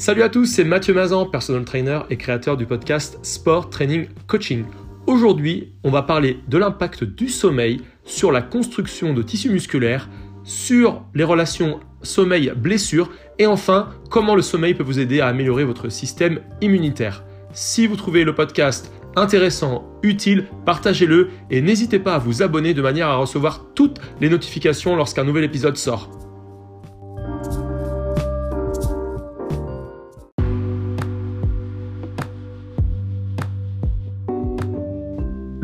Salut à tous, c'est Mathieu Mazan, personal trainer et créateur du podcast Sport Training Coaching. Aujourd'hui, on va parler de l'impact du sommeil sur la construction de tissus musculaires, sur les relations sommeil-blessure et enfin comment le sommeil peut vous aider à améliorer votre système immunitaire. Si vous trouvez le podcast intéressant, utile, partagez-le et n'hésitez pas à vous abonner de manière à recevoir toutes les notifications lorsqu'un nouvel épisode sort.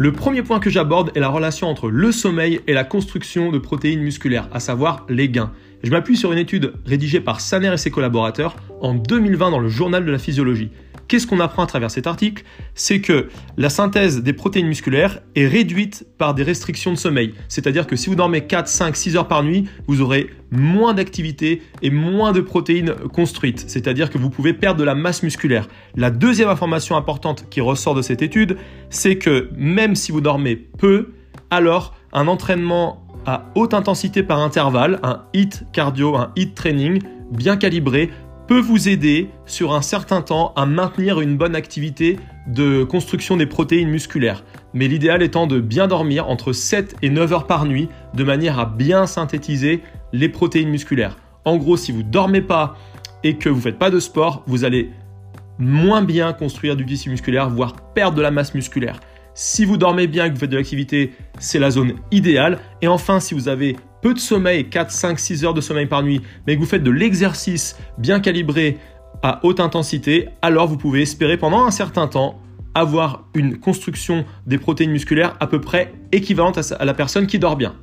Le premier point que j'aborde est la relation entre le sommeil et la construction de protéines musculaires, à savoir les gains. Je m'appuie sur une étude rédigée par Saner et ses collaborateurs en 2020 dans le journal de la physiologie. Qu'est-ce qu'on apprend à travers cet article? C'est que la synthèse des protéines musculaires est réduite par des restrictions de sommeil. C'est-à-dire que si vous dormez 4, 5, 6 heures par nuit, vous aurez moins d'activité et moins de protéines construites. C'est-à-dire que vous pouvez perdre de la masse musculaire. La deuxième information importante qui ressort de cette étude, c'est que même si vous dormez peu, alors un entraînement à haute intensité par intervalle, un HIT cardio, un HIT training bien calibré peut vous aider sur un certain temps à maintenir une bonne activité de construction des protéines musculaires. Mais l'idéal étant de bien dormir entre 7 et 9 heures par nuit de manière à bien synthétiser les protéines musculaires. En gros, si vous ne dormez pas et que vous faites pas de sport, vous allez moins bien construire du tissu musculaire, voire perdre de la masse musculaire. Si vous dormez bien et que vous faites de l'activité, c'est la zone idéale. Et enfin, si vous avez peu de sommeil, 4, 5, 6 heures de sommeil par nuit, mais que vous faites de l'exercice bien calibré à haute intensité, alors vous pouvez espérer pendant un certain temps avoir une construction des protéines musculaires à peu près équivalente à la personne qui dort bien.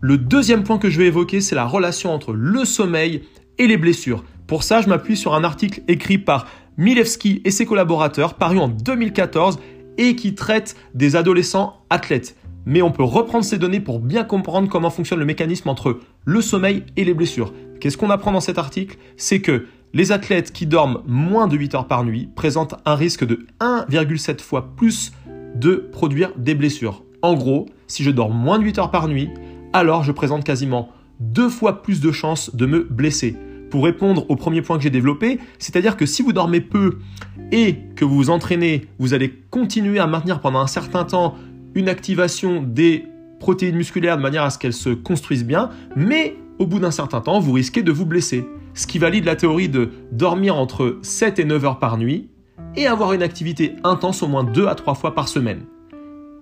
Le deuxième point que je vais évoquer, c'est la relation entre le sommeil et les blessures. Pour ça, je m'appuie sur un article écrit par Milevski et ses collaborateurs, paru en 2014 et qui traite des adolescents athlètes. Mais on peut reprendre ces données pour bien comprendre comment fonctionne le mécanisme entre le sommeil et les blessures. Qu'est-ce qu'on apprend dans cet article? C'est que les athlètes qui dorment moins de 8 heures par nuit présentent un risque de 1,7 fois plus de produire des blessures. En gros, si je dors moins de 8 heures par nuit, alors je présente quasiment deux fois plus de chances de me blesser pour répondre au premier point que j'ai développé, c'est-à-dire que si vous dormez peu et que vous vous entraînez, vous allez continuer à maintenir pendant un certain temps une activation des protéines musculaires de manière à ce qu'elles se construisent bien, mais au bout d'un certain temps, vous risquez de vous blesser. Ce qui valide la théorie de dormir entre 7 et 9 heures par nuit et avoir une activité intense au moins 2 à 3 fois par semaine.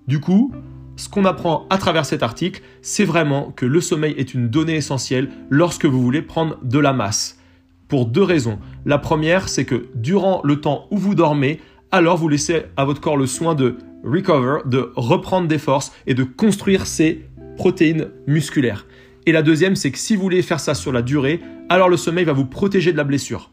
Du coup, ce qu'on apprend à travers cet article, c'est vraiment que le sommeil est une donnée essentielle lorsque vous voulez prendre de la masse. Pour deux raisons. La première, c'est que durant le temps où vous dormez, alors vous laissez à votre corps le soin de recover, de reprendre des forces et de construire ses protéines musculaires. Et la deuxième, c'est que si vous voulez faire ça sur la durée, alors le sommeil va vous protéger de la blessure.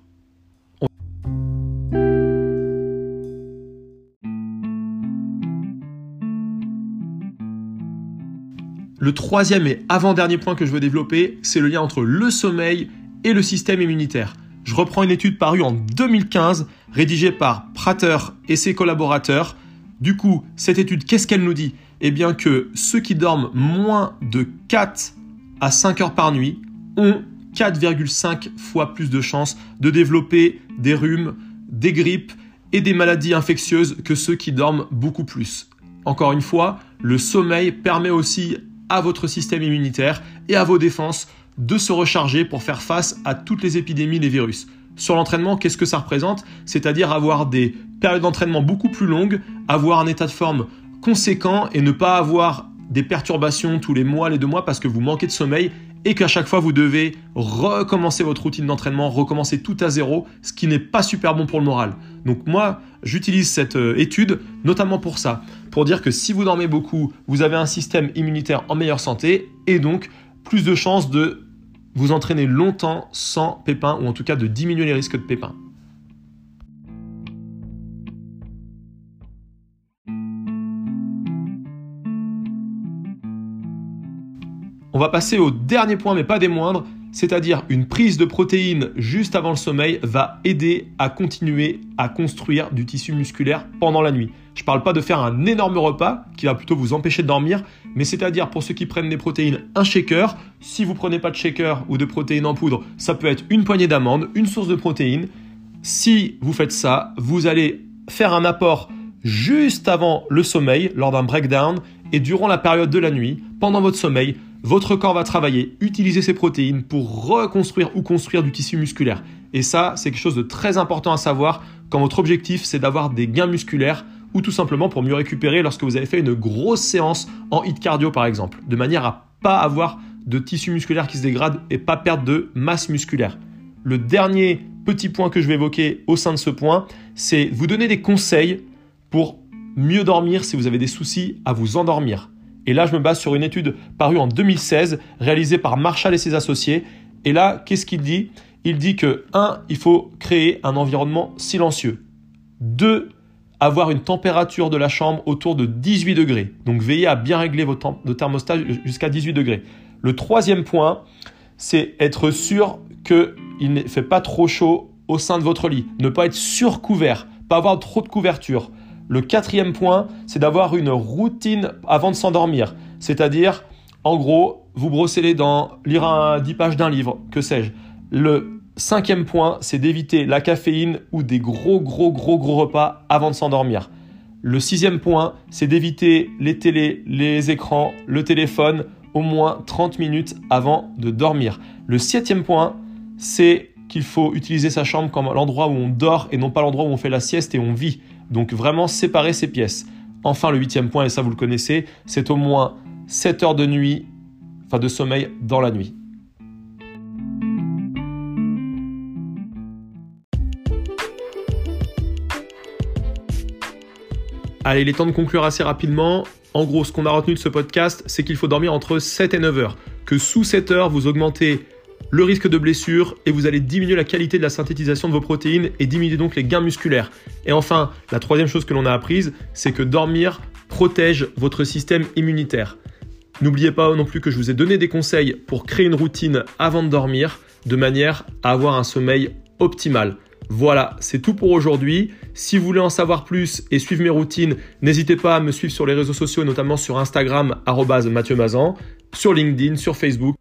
Le troisième et avant-dernier point que je veux développer, c'est le lien entre le sommeil et le système immunitaire. Je reprends une étude parue en 2015, rédigée par Prater et ses collaborateurs. Du coup, cette étude, qu'est-ce qu'elle nous dit? Eh bien que ceux qui dorment moins de 4 à 5 heures par nuit ont 4,5 fois plus de chances de développer des rhumes, des grippes et des maladies infectieuses que ceux qui dorment beaucoup plus. Encore une fois, le sommeil permet aussi à votre système immunitaire et à vos défenses de se recharger pour faire face à toutes les épidémies des virus. Sur l'entraînement, qu'est-ce que ça représente? C'est-à-dire avoir des périodes d'entraînement beaucoup plus longues, avoir un état de forme conséquent et ne pas avoir des perturbations tous les mois, les deux mois parce que vous manquez de sommeil et qu'à chaque fois vous devez recommencer votre routine d'entraînement, recommencer tout à zéro, ce qui n'est pas super bon pour le moral. Donc moi, j'utilise cette euh, étude notamment pour ça, pour dire que si vous dormez beaucoup, vous avez un système immunitaire en meilleure santé et donc plus de chances de vous entraîner longtemps sans pépins ou en tout cas de diminuer les risques de pépins. On va passer au dernier point, mais pas des moindres, c'est-à-dire une prise de protéines juste avant le sommeil, va aider à continuer à construire du tissu musculaire pendant la nuit. Je ne parle pas de faire un énorme repas qui va plutôt vous empêcher de dormir, mais c'est-à-dire pour ceux qui prennent des protéines, un shaker. Si vous prenez pas de shaker ou de protéines en poudre, ça peut être une poignée d'amandes, une source de protéines. Si vous faites ça, vous allez faire un apport juste avant le sommeil, lors d'un breakdown, et durant la période de la nuit, pendant votre sommeil, votre corps va travailler, utiliser ces protéines pour reconstruire ou construire du tissu musculaire. Et ça, c'est quelque chose de très important à savoir quand votre objectif, c'est d'avoir des gains musculaires ou tout simplement pour mieux récupérer lorsque vous avez fait une grosse séance en hit cardio par exemple, de manière à pas avoir de tissu musculaire qui se dégrade et pas perdre de masse musculaire. Le dernier petit point que je vais évoquer au sein de ce point, c'est vous donner des conseils pour mieux dormir si vous avez des soucis à vous endormir. Et là, je me base sur une étude parue en 2016, réalisée par Marshall et ses associés. Et là, qu'est-ce qu'il dit? Il dit que 1. Il faut créer un environnement silencieux. 2. Avoir une température de la chambre autour de 18 degrés. Donc veillez à bien régler votre thermostat jusqu'à 18 degrés. Le troisième point, c'est être sûr qu'il ne fait pas trop chaud au sein de votre lit. Ne pas être surcouvert, pas avoir trop de couverture. Le quatrième point, c'est d'avoir une routine avant de s'endormir. C'est-à-dire, en gros, vous brosser les dents, lire un 10 pages d'un livre, que sais-je. Le cinquième point, c'est d'éviter la caféine ou des gros, gros, gros, gros repas avant de s'endormir. Le sixième point, c'est d'éviter les télés, les écrans, le téléphone au moins 30 minutes avant de dormir. Le septième point, c'est qu'il faut utiliser sa chambre comme l'endroit où on dort et non pas l'endroit où on fait la sieste et on vit. Donc vraiment séparer ces pièces. Enfin, le huitième point, et ça vous le connaissez, c'est au moins 7 heures de nuit, enfin de sommeil dans la nuit. Allez, il est temps de conclure assez rapidement. En gros, ce qu'on a retenu de ce podcast, c'est qu'il faut dormir entre 7 et 9 heures. Que sous 7 heures, vous augmentez le risque de blessure et vous allez diminuer la qualité de la synthétisation de vos protéines et diminuer donc les gains musculaires. Et enfin, la troisième chose que l'on a apprise, c'est que dormir protège votre système immunitaire. N'oubliez pas non plus que je vous ai donné des conseils pour créer une routine avant de dormir de manière à avoir un sommeil optimal. Voilà, c'est tout pour aujourd'hui. Si vous voulez en savoir plus et suivre mes routines, n'hésitez pas à me suivre sur les réseaux sociaux, notamment sur Instagram, Mathieu sur LinkedIn, sur Facebook